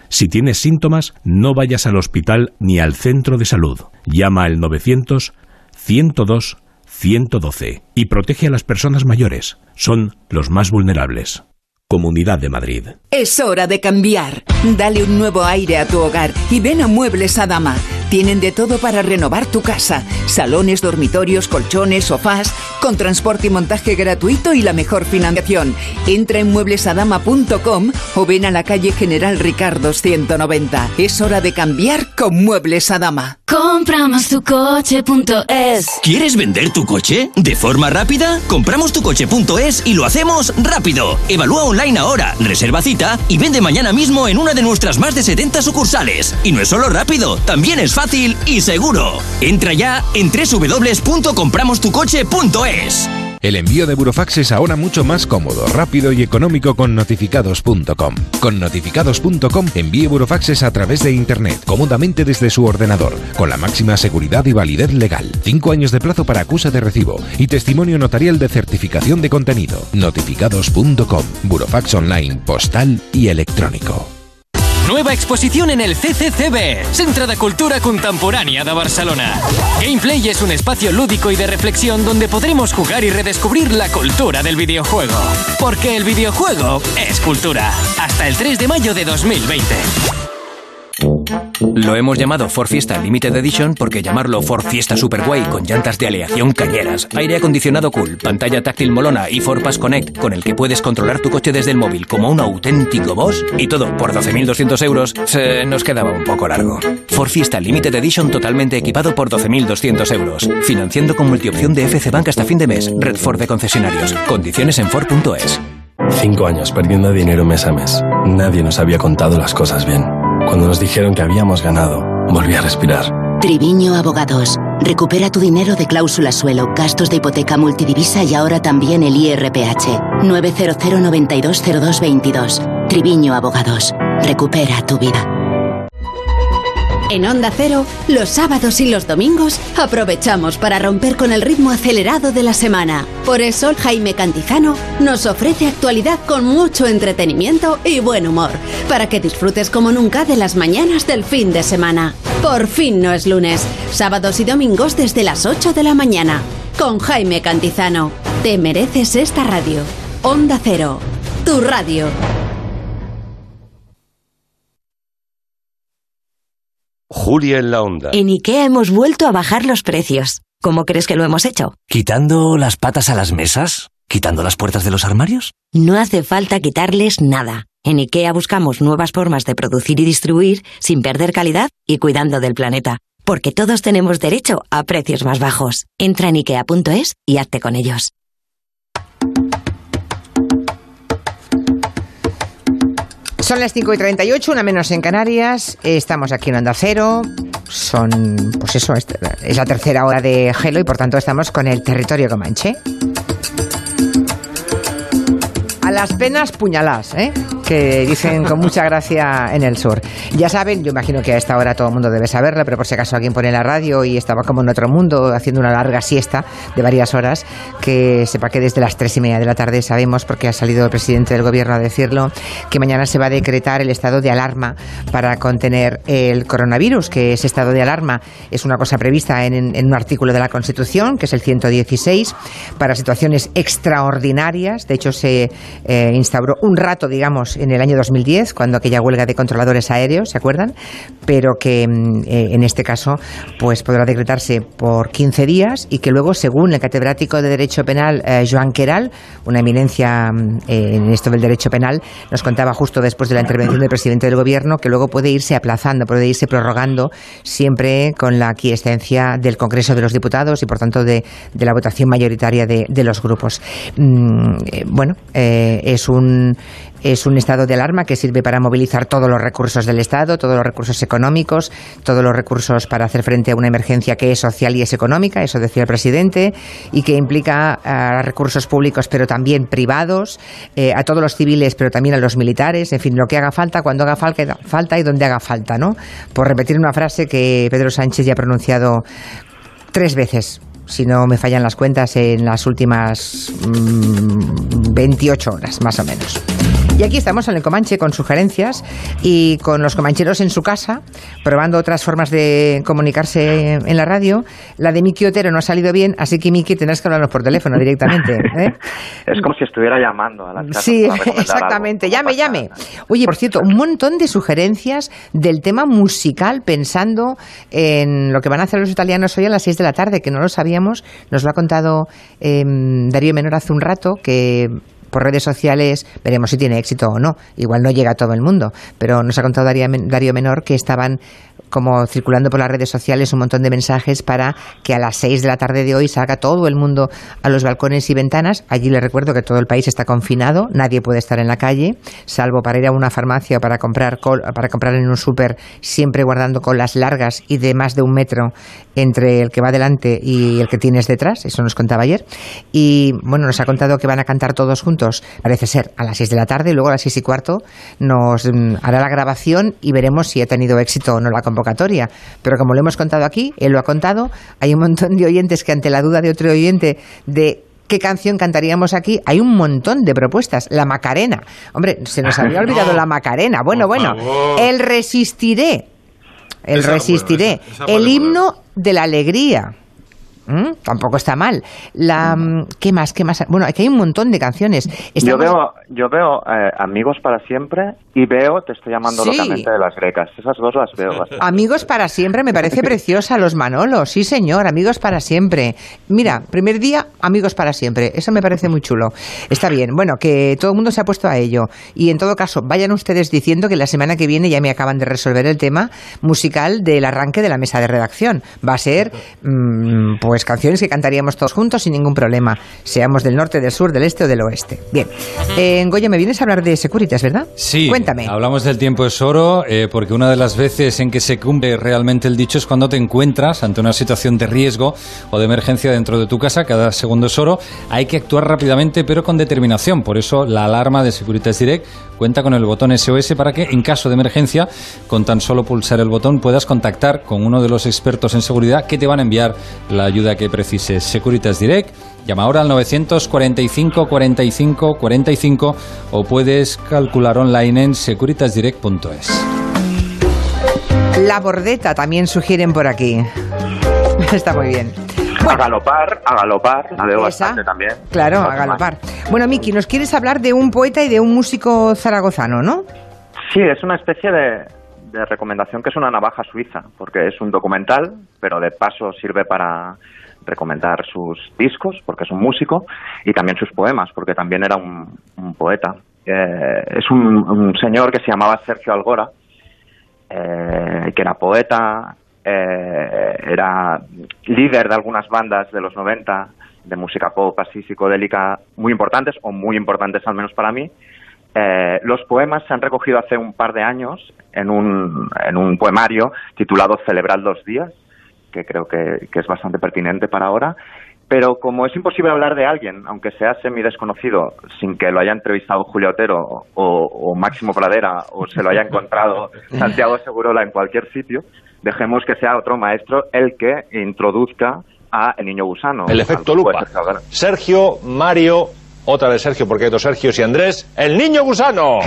Si tienes síntomas, no vayas al hospital ni al centro de salud. Llama al 900 102 112 y protege a las personas mayores. Son los más vulnerables. Comunidad de Madrid. Es hora de cambiar. Dale un nuevo aire a tu hogar y ven a Muebles Adama. Tienen de todo para renovar tu casa. Salones, dormitorios, colchones, sofás, con transporte y montaje gratuito y la mejor financiación. Entra en mueblesadama.com o ven a la calle General Ricardo 190. Es hora de cambiar con Muebles Adama. Compramos tu coche.es. ¿Quieres vender tu coche? ¿De forma rápida? Compramos tu coche.es y lo hacemos rápido. Evalúa online ahora, reserva cita y vende mañana mismo en una de nuestras más de 70 sucursales. Y no es solo rápido, también es fácil y seguro. Entra ya en www.compramostucoche.es. El envío de Burofax es ahora mucho más cómodo, rápido y económico con notificados.com. Con notificados.com envíe Burofaxes a través de Internet, cómodamente desde su ordenador, con la máxima seguridad y validez legal. Cinco años de plazo para acusa de recibo y testimonio notarial de certificación de contenido. Notificados.com. Burofax online, postal y electrónico. Nueva exposición en el CCCB, Centro de Cultura Contemporánea de Barcelona. Gameplay es un espacio lúdico y de reflexión donde podremos jugar y redescubrir la cultura del videojuego. Porque el videojuego es cultura. Hasta el 3 de mayo de 2020. Lo hemos llamado Ford Fiesta Limited Edition porque llamarlo Ford Fiesta Superguay con llantas de aleación cañeras, aire acondicionado cool, pantalla táctil molona y Ford Pass Connect con el que puedes controlar tu coche desde el móvil como un auténtico boss y todo por 12.200 euros se nos quedaba un poco largo. Ford Fiesta Limited Edition totalmente equipado por 12.200 euros, financiando con multiopción de FC Bank hasta fin de mes. Red Ford de concesionarios. Condiciones en Ford.es. Cinco años perdiendo dinero mes a mes. Nadie nos había contado las cosas bien. Cuando nos dijeron que habíamos ganado, volví a respirar. Triviño Abogados. Recupera tu dinero de cláusula suelo, gastos de hipoteca multidivisa y ahora también el IRPH. 900 920222. Triviño Abogados. Recupera tu vida. En Onda Cero, los sábados y los domingos aprovechamos para romper con el ritmo acelerado de la semana. Por eso, Jaime Cantizano nos ofrece actualidad con mucho entretenimiento y buen humor, para que disfrutes como nunca de las mañanas del fin de semana. Por fin no es lunes, sábados y domingos desde las 8 de la mañana. Con Jaime Cantizano. Te mereces esta radio. Onda Cero, tu radio. Julia en la onda. En IKEA hemos vuelto a bajar los precios. ¿Cómo crees que lo hemos hecho? ¿Quitando las patas a las mesas? ¿Quitando las puertas de los armarios? No hace falta quitarles nada. En IKEA buscamos nuevas formas de producir y distribuir sin perder calidad y cuidando del planeta. Porque todos tenemos derecho a precios más bajos. Entra en ikea.es y hazte con ellos. Son las 5 y 38, una menos en Canarias. Estamos aquí en Onda Cero. Son, pues eso, es la tercera hora de Gelo y por tanto estamos con el territorio comanche. Las penas puñalás, ¿eh? que dicen con mucha gracia en el sur. Ya saben, yo imagino que a esta hora todo el mundo debe saberlo, pero por si acaso alguien pone la radio y estaba como en otro mundo haciendo una larga siesta de varias horas, que sepa que desde las tres y media de la tarde sabemos, porque ha salido el presidente del gobierno a decirlo, que mañana se va a decretar el estado de alarma para contener el coronavirus, que ese estado de alarma es una cosa prevista en, en un artículo de la Constitución, que es el 116, para situaciones extraordinarias. De hecho, se eh, instauró un rato, digamos, en el año 2010, cuando aquella huelga de controladores aéreos, ¿se acuerdan? Pero que mm, eh, en este caso pues podrá decretarse por 15 días y que luego, según el catedrático de Derecho Penal, eh, Joan Queral, una eminencia mm, en esto del derecho penal, nos contaba justo después de la intervención del presidente del Gobierno que luego puede irse aplazando, puede irse prorrogando, siempre con la aquiescencia del Congreso de los Diputados y, por tanto, de, de la votación mayoritaria de, los grupos. Mm, bueno, es un es un estado de alarma que sirve para movilizar todos los recursos del Estado, todos los recursos económicos, todos los recursos para hacer frente a una emergencia que es social y es económica, eso decía el presidente, y que implica a recursos públicos pero también privados, eh, a todos los civiles pero también a los militares, en fin, lo que haga falta, cuando haga falta, falta y donde haga falta, ¿no? Por repetir una frase que Pedro Sánchez ya ha pronunciado tres veces si no me fallan las cuentas, en las últimas mm, 28 horas, más o menos. Y aquí estamos en el Comanche con sugerencias y con los comancheros en su casa, probando otras formas de comunicarse en la radio. La de Miki Otero no ha salido bien, así que Miki tendrás que hablarnos por teléfono directamente. ¿eh? Es como si estuviera llamando a las casas Sí, exactamente. algo. Llame, llame. Oye, por cierto, un montón de sugerencias del tema musical pensando en lo que van a hacer los italianos hoy a las 6 de la tarde, que no lo sabíamos. Nos lo ha contado eh, Darío Menor hace un rato, que por redes sociales veremos si tiene éxito o no. Igual no llega a todo el mundo, pero nos ha contado Darío Men- Darío Menor que estaban como circulando por las redes sociales un montón de mensajes para que a las 6 de la tarde de hoy salga todo el mundo a los balcones y ventanas. Allí les recuerdo que todo el país está confinado, nadie puede estar en la calle, salvo para ir a una farmacia o para comprar, col- para comprar en un súper, siempre guardando colas largas y de más de un metro entre el que va delante y el que tienes detrás. Eso nos contaba ayer. Y bueno, nos ha contado que van a cantar todos juntos, parece ser, a las 6 de la tarde, y luego a las 6 y cuarto nos mm, hará la grabación y veremos si ha tenido éxito o no la convocatoria. Pero como lo hemos contado aquí, él lo ha contado, hay un montón de oyentes que ante la duda de otro oyente de qué canción cantaríamos aquí, hay un montón de propuestas. La Macarena. Hombre, se nos había olvidado la Macarena. Bueno, bueno, favor. el Resistiré. El Esa, Resistiré. bueno, esa- esa puede el himno de la alegría. ¿Mm? Tampoco está mal. La, mm, ¿Qué más? ¿Qué más? Bueno, aquí hay un montón de canciones. Yo veo, yo veo eh, Amigos para siempre y veo Te estoy llamando Sí. locamente de las grecas. Esas dos las veo bastante. Amigos para siempre, me parece preciosa los Manolos, sí señor, amigos para siempre. Mira, primer día, amigos para siempre, eso me parece muy chulo. Está bien, bueno, que todo el mundo se ha puesto a ello. Y en todo caso, vayan ustedes diciendo que la semana que viene ya me acaban de resolver el tema musical del arranque de la mesa de redacción. Va a ser, mm, pues, canciones que cantaríamos todos juntos sin ningún problema, seamos del norte, del sur, del este o del oeste. Bien, eh, Goya, me vienes a hablar de Securitas, ¿verdad? Sí, Cuéntame. hablamos del tiempo es oro eh, porque una de las veces en que se cumple realmente el dicho es cuando te encuentras ante una situación de riesgo o de emergencia dentro de tu casa, cada segundo es oro, hay que actuar rápidamente pero con determinación, por eso la alarma de Securitas Direct cuenta con el botón SOS para que en caso de emergencia, con tan solo pulsar el botón puedas contactar con uno de los expertos en seguridad que te van a enviar la ayuda que precises. Securitas Direct Llama ahora al 945 45 45 o puedes calcular online en securitasdirect.es. La bordeta también sugieren por aquí. Está muy bien. A galopar, a galopar, la veo Esa. bastante también. Claro, a más. galopar. Bueno, Miki, nos quieres hablar de un poeta y de un músico zaragozano, ¿no? Sí, es una especie de, de recomendación que es una navaja suiza, porque es un documental, pero de paso sirve para recomendar sus discos, porque es un músico, y también sus poemas, porque también era un, poeta. Eh, es un, un señor que se llamaba Sergio Algora, eh, que era poeta, eh, era líder de algunas bandas de los 90 de música pop así psicodélica muy importantes o muy importantes al menos para mí. Eh, los poemas se han recogido hace un par de años en un, en un poemario titulado Celebrar los días, que creo que, que es bastante pertinente para ahora. Pero como es imposible hablar de alguien, aunque sea semi desconocido, sin que lo haya entrevistado Julio Otero o, o Máximo Pradera o se lo haya encontrado Santiago Segurola en cualquier sitio, dejemos que sea otro maestro el que introduzca a El Niño Gusano. El efecto lupa. Sergio, Mario, otra vez Sergio, porque hay dos Sergios y Andrés. ¡El niño gusano!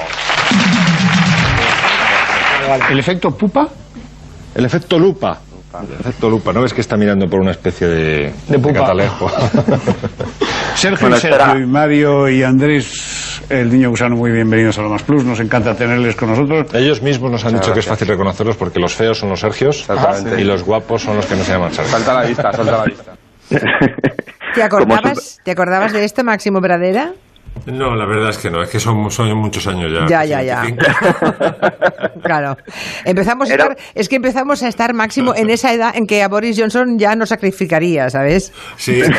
¿El efecto pupa? El efecto lupa. El efecto lupa. ¿No ves que está mirando por una especie de, de, pupa. catalejo? Sergio Bueno, y Sergio y Mario y Andrés, el niño gusano, muy bienvenidos a Lo Más Plus. Nos encanta tenerles con nosotros. Ellos mismos nos han dicho que es fácil reconocerlos porque los feos son los Sergios y los guapos son los que no se llaman Sergio. Salta a la vista, salta a la vista. ¿Te acordabas, ¿Te acordabas de esto, Máximo Pradera? No, la verdad es que no, es que son, son muchos años ya. Ya, ya, ya. Claro. Empezamos a estar, es que empezamos a estar máximo en esa edad en que a Boris Johnson ya no sacrificaría, ¿sabes? Sí.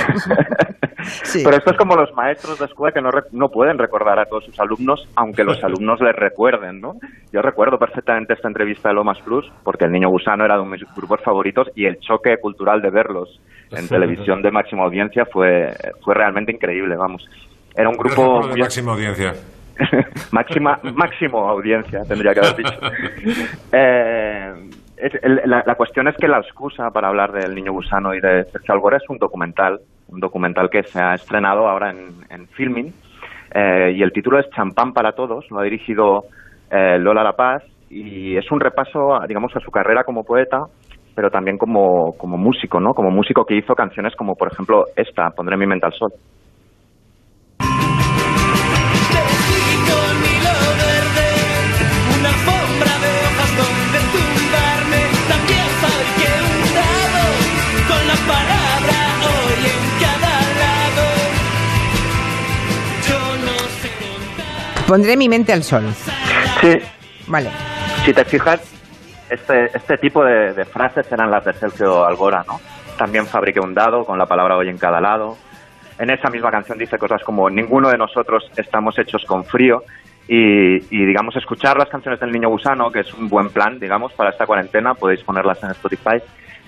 Sí. Pero esto es como los maestros de escuela que no, re- no pueden recordar a todos sus alumnos, aunque los alumnos les recuerden, ¿no? Yo recuerdo perfectamente esta entrevista de Lomas Plus, porque El Niño Gusano era de mis grupos favoritos y el choque cultural de verlos en televisión de máxima audiencia fue, fue realmente increíble, vamos. Era un grupo de máxima audiencia. máxima máximo audiencia tendría que haber dicho Eh, la, la cuestión es que la excusa para hablar del niño gusano y de Sergio Algora es un documental un documental que se ha estrenado ahora en, en filming eh, y el título es Champán para todos lo ha dirigido eh, Lola La Paz y es un repaso a, digamos a su carrera como poeta pero también como, como músico, ¿no? Como músico que hizo canciones como, por ejemplo, esta, Pondré mi mente al sol. Pondré mi mente al sol. Sí. Vale. Si te fijas, este, este tipo de, de frases eran las de Sergio Algora, ¿no? También fabriqué un dado con la palabra hoy en cada lado. En esa misma canción dice cosas como ninguno de nosotros estamos hechos con frío y, y, digamos escuchar las canciones del Niño Gusano, que es un buen plan, digamos, para esta cuarentena, podéis ponerlas en Spotify,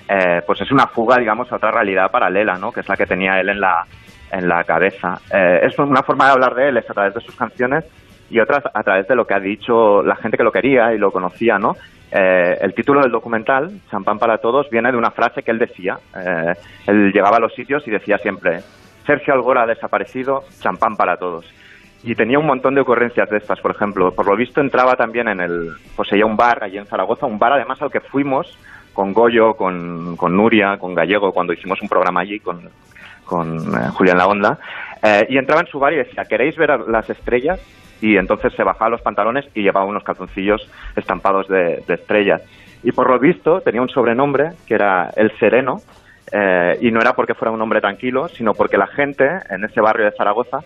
eh, pues es una fuga, digamos, a otra realidad paralela, ¿no? Que es la que tenía él en la, en la cabeza. Eh, es una forma de hablar de él, es a través de sus canciones y otras a través de lo que ha dicho la gente que lo quería y lo conocía, ¿no? Eh, el título del documental, Champán para Todos, viene de una frase que él decía. Eh, él llegaba a los sitios y decía siempre, Sergio Algora ha desaparecido, champán para todos. Y tenía un montón de ocurrencias de estas, por ejemplo. Por lo visto entraba también en el... Poseía un bar allí en Zaragoza, un bar además al que fuimos con Goyo, con, con Nuria, con Gallego, cuando hicimos un programa allí con, con eh, Julián La Onda, eh, y entraba en su bar y decía, ¿queréis ver las estrellas? Y entonces se bajaba los pantalones y llevaba unos calzoncillos estampados de, estrellas. Y por lo visto tenía un sobrenombre que era El Sereno, eh, y no era porque fuera un hombre tranquilo, sino porque la gente en ese barrio de Zaragoza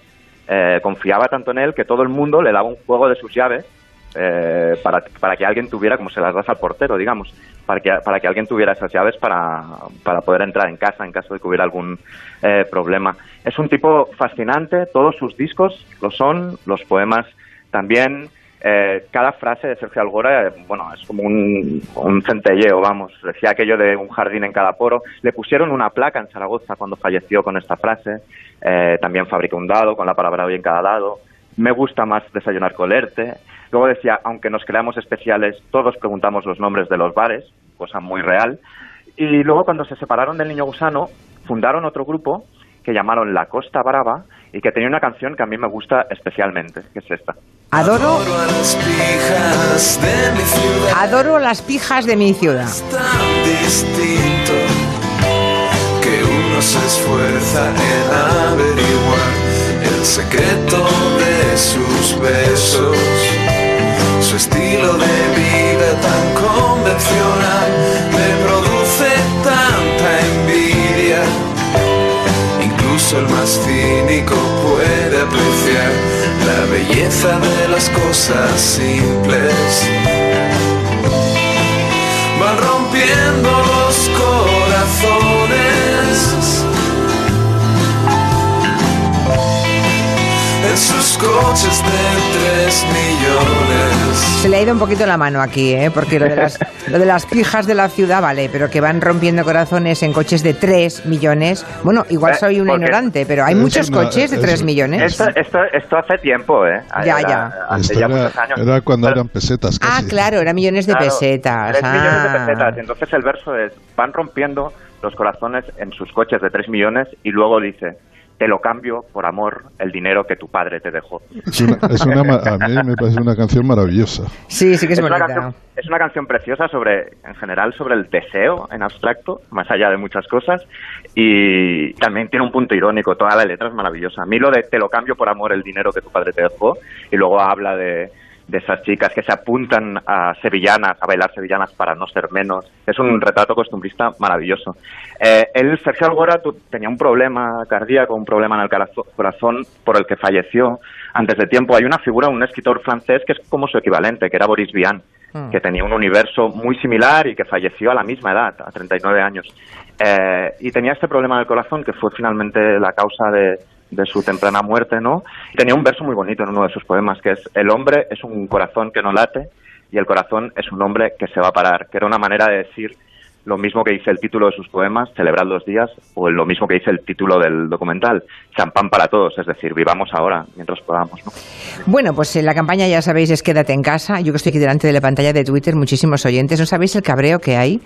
eh, confiaba tanto en él que todo el mundo le daba un juego de sus llaves eh, para, que alguien tuviera, como se las das al portero, digamos, para que, para que alguien tuviera esas llaves para, para poder entrar en casa en caso de que hubiera algún eh, problema. Es un tipo fascinante, todos sus discos lo son, los poemas también. Eh, cada frase de Sergio Algora, eh, bueno, es como un, centelleo, vamos. Decía aquello de un jardín en cada poro. Le pusieron una placa en Zaragoza cuando falleció con esta frase. Eh, también fabricó un dado con la palabra hoy en cada lado. Me gusta más desayunar con Lerte. Luego decía, aunque nos creamos especiales, todos preguntamos los nombres de los bares, cosa muy real. Y luego cuando se separaron del Niño Gusano, fundaron otro grupo que llamaron La Costa Brava y que tenía una canción que a mí me gusta especialmente, que es esta. Adoro. Adoro las pijas de mi ciudad. tan distinto que uno se esfuerza en averiguar el secreto de sus besos, su estilo de vida tan convencional me produce tanta envidia. Incluso el más cínico puede apreciar la belleza de las cosas simples van rompiendo los corazones sus coches de tres millones. Se le ha ido un poquito la mano aquí, ¿eh? porque lo de, las, lo de las pijas de la ciudad, vale, pero que van rompiendo corazones en coches de 3 millones. Bueno, igual Eh, soy una porque- ignorante, pero hay muchos una- coches de es- 3 millones. Esto, esto, esto hace tiempo, ¿eh? Ya, Era- ya. Hace ya era, muchos años. era cuando eran pesetas Ah, casi. claro, eran millones de Claro, pesetas. tres millones de ah. pesetas. Entonces el verso es, van rompiendo los corazones en sus coches de 3 millones y luego dice, te lo cambio por amor el dinero que tu padre te dejó. Es una, es una a mí me parece una canción maravillosa. Sí, sí que es, una bonita. canción, es una canción preciosa sobre, en general, sobre el deseo en abstracto, más allá de muchas cosas, y también tiene un punto irónico, toda la letra es maravillosa. A mí lo de te lo cambio por amor el dinero que tu padre te dejó, y luego habla de, de esas chicas que se apuntan a sevillanas, a bailar sevillanas para no ser menos. Es un retrato costumbrista maravilloso. Eh, él, Sergio Algora, tenía un problema cardíaco, un problema en el corazón por el que falleció antes de tiempo. Hay una figura, un escritor francés que es como su equivalente, que era Boris Vian, que tenía un universo muy similar y que falleció a la misma edad, a 39 años. Eh, y tenía este problema del corazón que fue finalmente la causa de, de su temprana muerte, ¿no? Tenía un verso muy bonito en uno de sus poemas que es El hombre es un corazón que no late y el corazón es un hombre que se va a parar, que era una manera de decir lo mismo que dice el título de sus poemas, Celebrar los días, o lo mismo que dice el título del documental, Champán para todos, es decir, vivamos ahora mientras podamos, ¿no? Bueno, pues eh, la campaña ya sabéis es quédate en casa. Yo que estoy aquí delante de la pantalla de Twitter, muchísimos oyentes. ¿No sabéis el cabreo que hay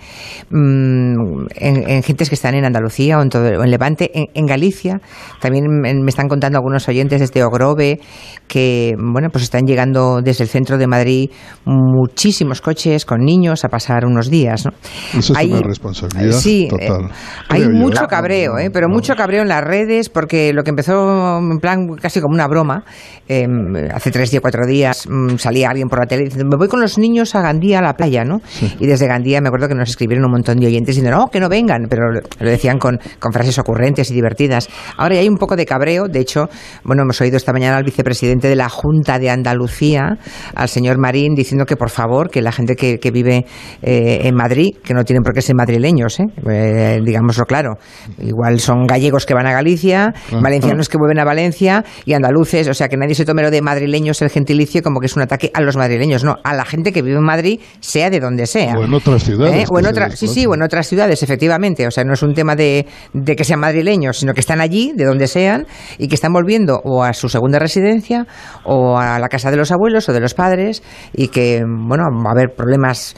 mm, en, en gentes que están en Andalucía o en, todo, o en Levante, en, en Galicia? También me me están contando algunos oyentes desde Ogrove que, bueno, pues están llegando desde el centro de Madrid muchísimos coches con niños a pasar unos días, ¿no? Eso es Hay- una responsabilidad sí, total. eh, hay creo yo. mucho cabreo, ¿eh? pero mucho cabreo en las redes, porque lo que empezó en plan casi como una broma, eh, hace tres días, cuatro días, mm, salía alguien por la tele diciendo, me voy con los niños a Gandía, a la playa, ¿no? Y desde Gandía me acuerdo que nos escribieron un montón de oyentes diciendo, no, que no vengan, pero lo decían con, con frases ocurrentes y divertidas. Ahora ya hay un poco de cabreo, de hecho, bueno, hemos oído esta mañana al vicepresidente de la Junta de Andalucía, al señor Marín, diciendo que por favor, que la gente que, que vive eh, en Madrid, que no tienen por qué ser madrileños, ¿eh? Eh, digámoslo claro, igual son gallegos que van a Galicia, valencianos que vuelven a Valencia y andaluces, o sea, que nadie se tome lo de madrileños el gentilicio como que es un ataque a los madrileños, no, a la gente que vive en Madrid, sea de donde sea. O en otras ciudades. ¿Eh? O en que se otra, sí, sí, o en otras ciudades, efectivamente. O sea, no es un tema de, de que sean madrileños, sino que están allí, de donde sean, y que están volviendo o a su segunda residencia, o a la casa de los abuelos o de los padres, y que, bueno, va a haber problemas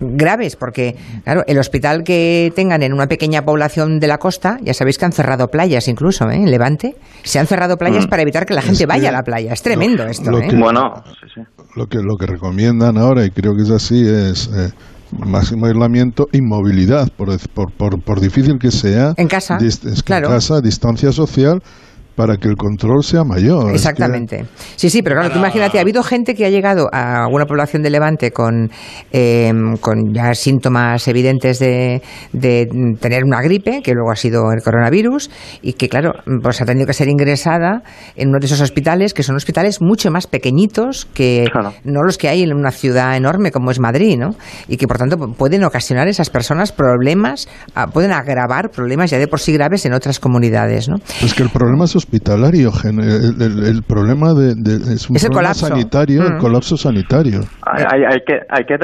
graves, porque, claro, el hospital que tengan en una pequeña población de la costa, ya sabéis que han cerrado playas incluso, ¿eh? En Levante, se han cerrado playas Mm. para evitar que la gente Es que vaya a la playa. Es tremendo esto, lo ¿eh? que- Bueno, sí, sí. Lo que, lo que recomiendan ahora, y creo que es así, es eh, máximo aislamiento, inmovilidad, por, por, por, por difícil que sea. En casa, dis- es que claro. En casa, distancia social, para que el control sea mayor. Es que- Exactamente. Sí, sí, pero claro, tú imagínate, ha habido gente que ha llegado a alguna población de Levante con, eh, con ya síntomas evidentes de, de tener una gripe, que luego ha sido el coronavirus, y que, claro, pues ha tenido que ser ingresada en uno de esos hospitales, que son hospitales mucho más pequeñitos que no los que hay en una ciudad enorme como es Madrid, ¿no? Y que, por tanto, pueden ocasionar a esas personas problemas, ah, pueden agravar problemas ya de por sí graves en otras comunidades, ¿no? Es que el problema es hospitalario, el, el- el problema de, de- es un Es el problema colapso. sanitario, el colapso sanitario. Hay, hay- hay que, hay que,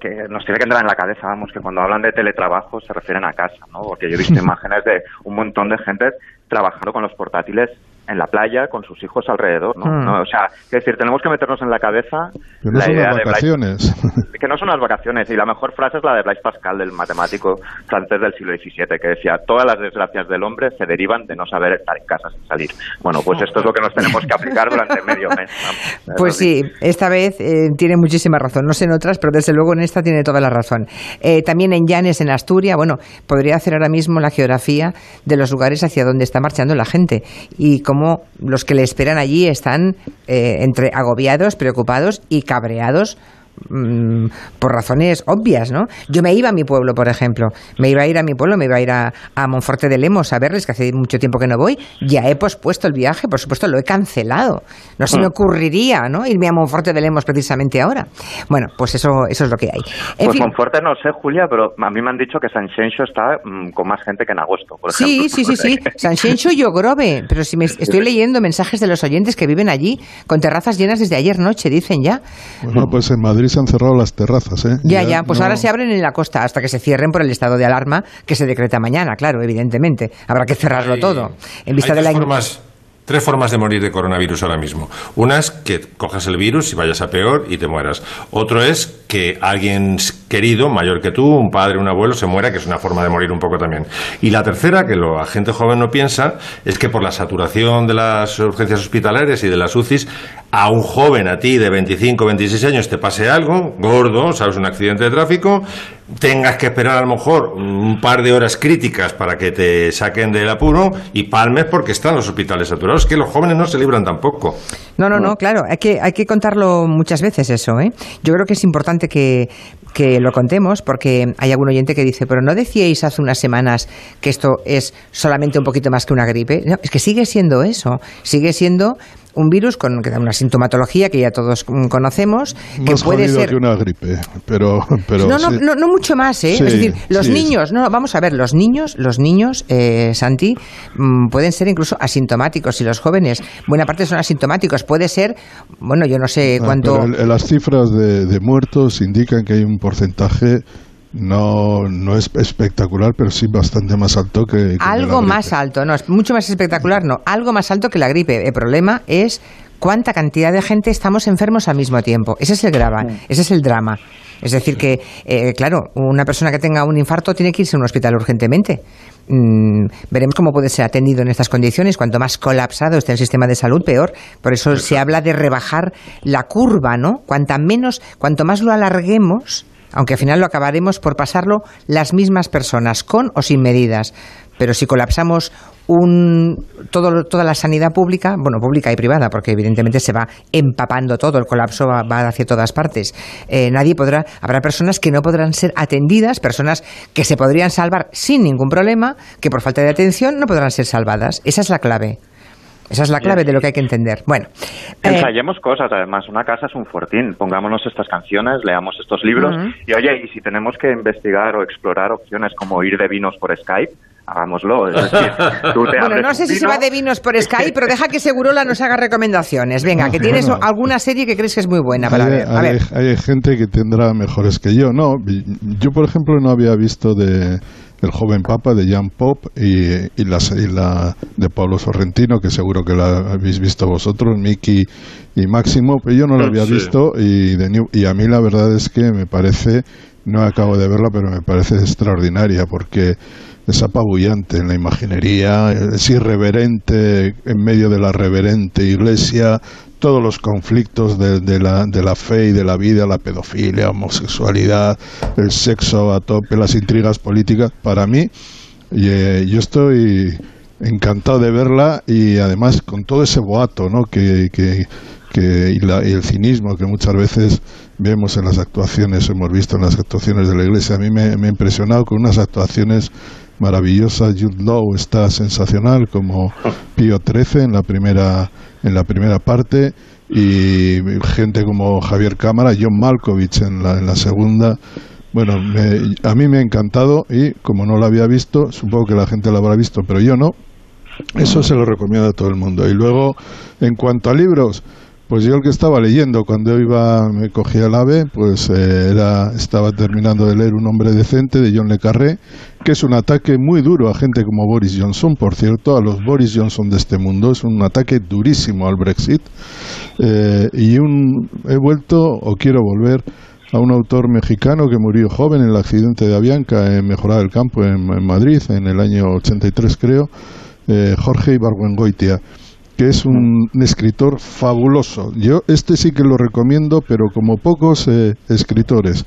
que nos tiene que entrar en la cabeza, vamos, que cuando hablan de teletrabajo se refieren a casa, ¿no? Porque yo he visto imágenes de un montón de gente trabajando con los portátiles en la playa con sus hijos alrededor, ¿no? Mm. ¿No? O sea, es decir, tenemos que meternos en la cabeza Que no la son idea las de Blaise- vacaciones. que no son las vacaciones y la mejor frase es la de Blaise Pascal, del matemático francés del siglo XVII, que decía todas las desgracias del hombre se derivan de no saber estar en casa sin salir. Bueno, pues esto es lo que nos tenemos que aplicar durante medio mes. vamos. Pues sí, esta vez eh, tiene muchísima razón. No sé en otras, pero desde luego en esta tiene toda la razón. Eh, también en Llanes, en Asturias, bueno, podría hacer ahora mismo la geografía de los lugares hacia donde está marchando la gente y cómo los que le esperan allí están eh, entre agobiados, preocupados y cabreados mm, por razones obvias, ¿no? Yo me iba a mi pueblo, por ejemplo. Me iba a ir a mi pueblo, me iba a ir a, a Monforte de Lemos a verles, que hace mucho tiempo que no voy. Ya he pospuesto el viaje, por supuesto, lo he cancelado. No se me Ah. ocurriría, ¿no? Irme a Monforte de Lemos precisamente ahora. Bueno, pues eso, eso es lo que hay. En Pues fin, Monforte no sé, Julia, pero a mí me han dicho que San Xenxo está mm, con más gente que en agosto, por ejemplo. Sí, sí, sí, sí. San Xenxo y Ogrove. Pero si me estoy leyendo mensajes de los oyentes que viven allí con terrazas llenas desde ayer noche, dicen ya. Bueno, pues en Madrid se han cerrado las terrazas, ¿eh? Ya, ya, pues no- ahora se abren en la costa hasta que se cierren por el estado de alarma que se decreta mañana, claro, evidentemente. Habrá que cerrarlo todo. En vista Hay de la formas, tres formas de morir de coronavirus ahora mismo. Una es que cojas el virus y vayas a peor y te mueras. Otro es que alguien querido, mayor que tú, un padre, un abuelo, se muera, que es una forma de morir un poco también. Y la tercera, que la gente joven no piensa, es que por la saturación de las urgencias hospitalarias y de las UCIs, a un joven, a ti de 25, 26 años, te pase algo, gordo, sabes, un accidente de tráfico, tengas que esperar a lo mejor un par de horas críticas para que te saquen del apuro y palmes porque están los hospitales saturados. Que los jóvenes no se libran tampoco. No, no, no, claro, hay que, hay que contarlo muchas veces eso, ¿eh? Yo creo que es importante que, que lo contemos porque hay algún oyente que dice, pero ¿no decíais hace unas semanas que esto es solamente un poquito más que una gripe? No, es que sigue siendo eso, sigue siendo un virus con una sintomatología que ya todos mm, conocemos, que Más puede ser... que una gripe, pero... pero no, no, sí. no, no mucho más, ¿eh? Sí, es decir, los sí, niños, no, vamos a ver, los niños, los niños, eh, Santi, mm, pueden ser incluso asintomáticos y los jóvenes, buena parte son asintomáticos. Puede ser, bueno, yo no sé Ah, cuánto. pero el- las cifras de, de muertos indican que hay un porcentaje no, no es espectacular, pero sí bastante más alto que, que de la Algo gripe. más alto, no, es mucho más espectacular, no, algo más alto que la gripe. El problema es cuánta cantidad de gente estamos enfermos al mismo tiempo. Ese es el grava, ese es el drama. Es decir, que, eh, claro, una persona que tenga un infarto tiene que irse a un hospital urgentemente. Mm, veremos cómo puede ser atendido en estas condiciones. Cuanto más colapsado esté el sistema de salud, peor. Por eso se habla de rebajar la curva, ¿no? Cuanta menos, cuanto más lo alarguemos, aunque al final lo acabaremos por pasarlo las mismas personas, con o sin medidas. Pero si colapsamos un, todo, toda la sanidad pública, bueno, pública y privada, porque evidentemente se va empapando todo, el colapso va, hacia todas partes. Eh, nadie podrá, habrá personas que no podrán ser atendidas, personas que se podrían salvar sin ningún problema, que por falta de atención no podrán ser salvadas. Esa es la clave. Esa es la clave de lo que hay que entender. Bueno, eh, Ensayemos cosas, además, una casa es un fortín. Pongámonos estas canciones, leamos estos libros y oye, y si tenemos que investigar o explorar opciones como ir de vinos por Skype, hagámoslo. Es decir, tú te Bueno, no sé si se va de vinos por Skype, pero deja que Segurola nos haga recomendaciones. Venga, que tienes Bueno. alguna serie que crees que es muy buena para hay, ver. A hay- ver. hay gente que tendrá mejores que yo. No, yo por ejemplo no había visto de el joven papa de Jan Pop y, y la, y la de Pablo Sorrentino que seguro que la habéis visto vosotros, Miki y Máximo, pero yo no la había Sí. visto y, de New- y a mí la verdad es que me parece no acabo de verla, pero me parece extraordinaria porque es apabullante en la imaginería, es irreverente en medio de la reverente iglesia, todos los conflictos de, la, de la fe y de la vida, la pedofilia, homosexualidad, el sexo a tope, las intrigas políticas, para mí, y, eh, yo estoy encantado de verla y además con todo ese boato ¿no? que, que, y, la- y el cinismo que muchas veces vemos en las actuaciones, hemos visto en las actuaciones de la iglesia. A mí me ha impresionado con unas actuaciones maravillosas. Jude Law está sensacional como Pío XIII en la primera, en la primera parte y gente como Javier Cámara, John Malkovich en la, en la segunda. Bueno, me- a mí me ha encantado y como no la había visto, supongo que la gente la habrá visto, pero yo no. Eso se lo recomiendo a todo el mundo. Y luego, en cuanto a libros, pues yo el que estaba leyendo cuando iba, me cogía el ave, pues eh, era, estaba terminando de leer Un hombre decente de John Le Carré, que es un ataque muy duro a gente como Boris Johnson, por cierto, a los Boris Johnson de este mundo. Es un ataque durísimo al Brexit. Eh, y un, he vuelto, o quiero volver, a un autor mexicano que murió joven en el accidente de Avianca en Mejorada del Campo, en, Madrid, en el año 83 creo, eh, Jorge Ibargüengoitia, que es un, un escritor fabuloso. Yo este sí que lo recomiendo, pero como pocos eh, escritores.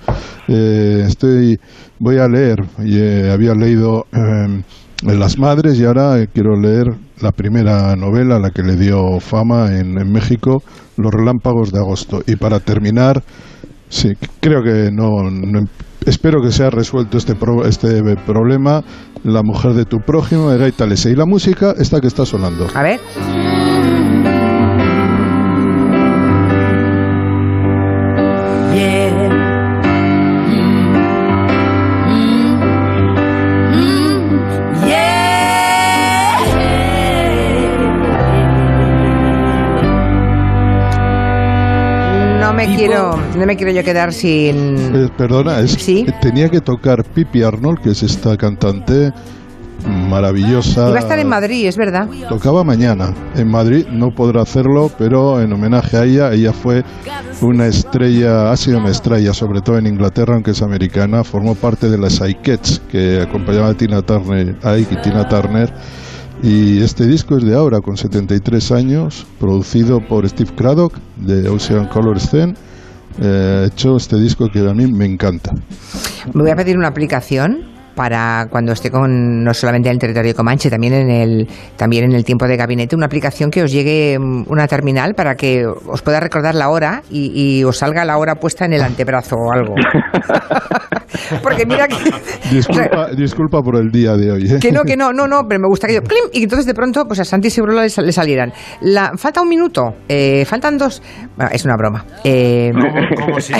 Eh, estoy, voy a leer, y, eh, había leído eh, Las Madres y ahora eh, quiero leer la primera novela, la que le dio fama en, en México, Los Relámpagos de Agosto. Y para terminar, Sí, creo que no, no- espero que sea resuelto este pro- este problema. La mujer de tu prójimo de Gaita. Y la música, esta que está sonando. A ver. Me quiero, no me quiero yo quedar sin. Eh, perdona, es, tenía que tocar Pipi Arnold, que es esta cantante maravillosa. Iba a estar en Madrid, es verdad. Tocaba mañana en Madrid, no podrá hacerlo, pero en homenaje a ella, ella fue una estrella, ha sido una estrella, sobre todo en Inglaterra, aunque es americana, formó parte de las Ikeets, que acompañaba a Tina Turner, a Ike y Tina Turner, y este disco es de ahora, con 73 años, producido por Steve Craddock, de Ocean Color Scene, eh, hecho este disco que a mí me encanta. Me voy a pedir una aplicación para cuando esté con no solamente en el territorio Comanche, también en el también en el tiempo de gabinete, una aplicación que os llegue mm, una terminal para que os pueda recordar la hora y, y os salga la hora puesta en el antebrazo o algo. Porque mira que, Disculpa, disculpa por el día de hoy. ¿eh? que no, que no, no, no, pero me gusta que yo clim, y entonces de pronto pues a Santi seguro le, sal- le salieran. La, falta un minuto, eh, faltan dos. Bueno, es una broma. Eh, Como si no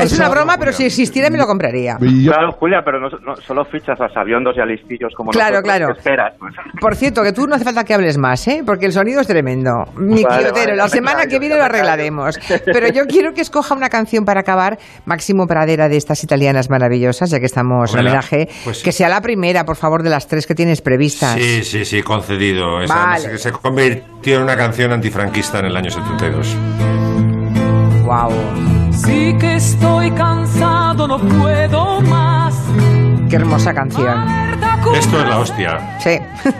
es una broma, pero si existiera me lo compraría. Claro, Julia, pero no, no- solo fichas a sabiondos y a listillos como Claro, nosotros. claro. ¿Qué esperas? Por cierto, que tú no hace falta que hables más, ¿eh? Porque el sonido es tremendo. Mi Vale, quiotero, vale, la semana callo, que viene lo arreglaremos. Pero yo quiero que escoja una canción para acabar, Máximo Pradera, de estas italianas maravillosas, ya que estamos en Hombre, homenaje. pues- que sea la primera, por favor, de las tres que tienes previstas. Sí, sí, sí, concedido. Esa Vale. además se convirtió en una canción antifranquista en el año 72. Wow. Sí que estoy cansado, no puedo más. Qué hermosa canción. Esto es la hostia. Sí.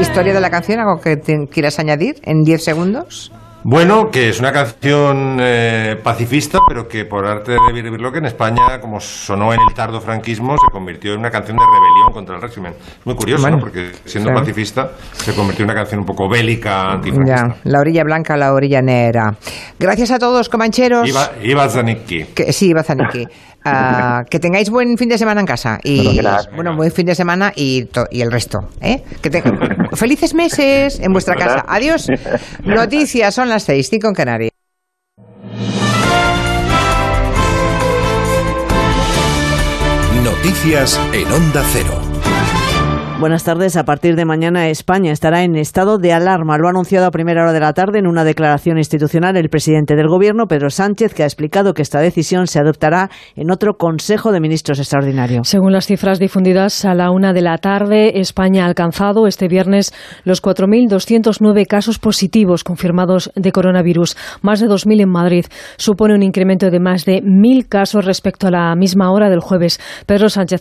Historia de la canción, algo que te quieras añadir en 10 segundos. Bueno, que es una canción eh, pacifista, pero que por arte de vivirlo que en España, como sonó en el tardo franquismo, se convirtió en una canción de rebelión contra el régimen. Es muy curioso, Bueno, ¿no? Porque siendo claro. pacifista, se convirtió en una canción un poco bélica, antifranquista. Ya, la orilla blanca, la orilla negra. Gracias a todos, comancheros. Iba, Iba Zanicki. Que, sí, Bazaniki. Ah, que tengáis buen fin de semana en casa. Y, Gracias. bueno, buen fin de semana y, to- y el resto. ¿eh? Que te- felices meses en vuestra casa. Adiós. Noticias, son las seis, cinco en Canarias. Noticias en Onda Cero. Buenas tardes. A partir de mañana España estará en estado de alarma. Lo ha anunciado a primera hora de la tarde en una declaración institucional el presidente del Gobierno, Pedro Sánchez, que ha explicado que esta decisión se adoptará en otro Consejo de Ministros extraordinario. Según las cifras difundidas a la una de la tarde, España ha alcanzado este viernes los 4.209 casos positivos confirmados de coronavirus, más de 2.000 en Madrid. Supone un incremento de más de 1.000 casos respecto a la misma hora del jueves. Pedro Sánchez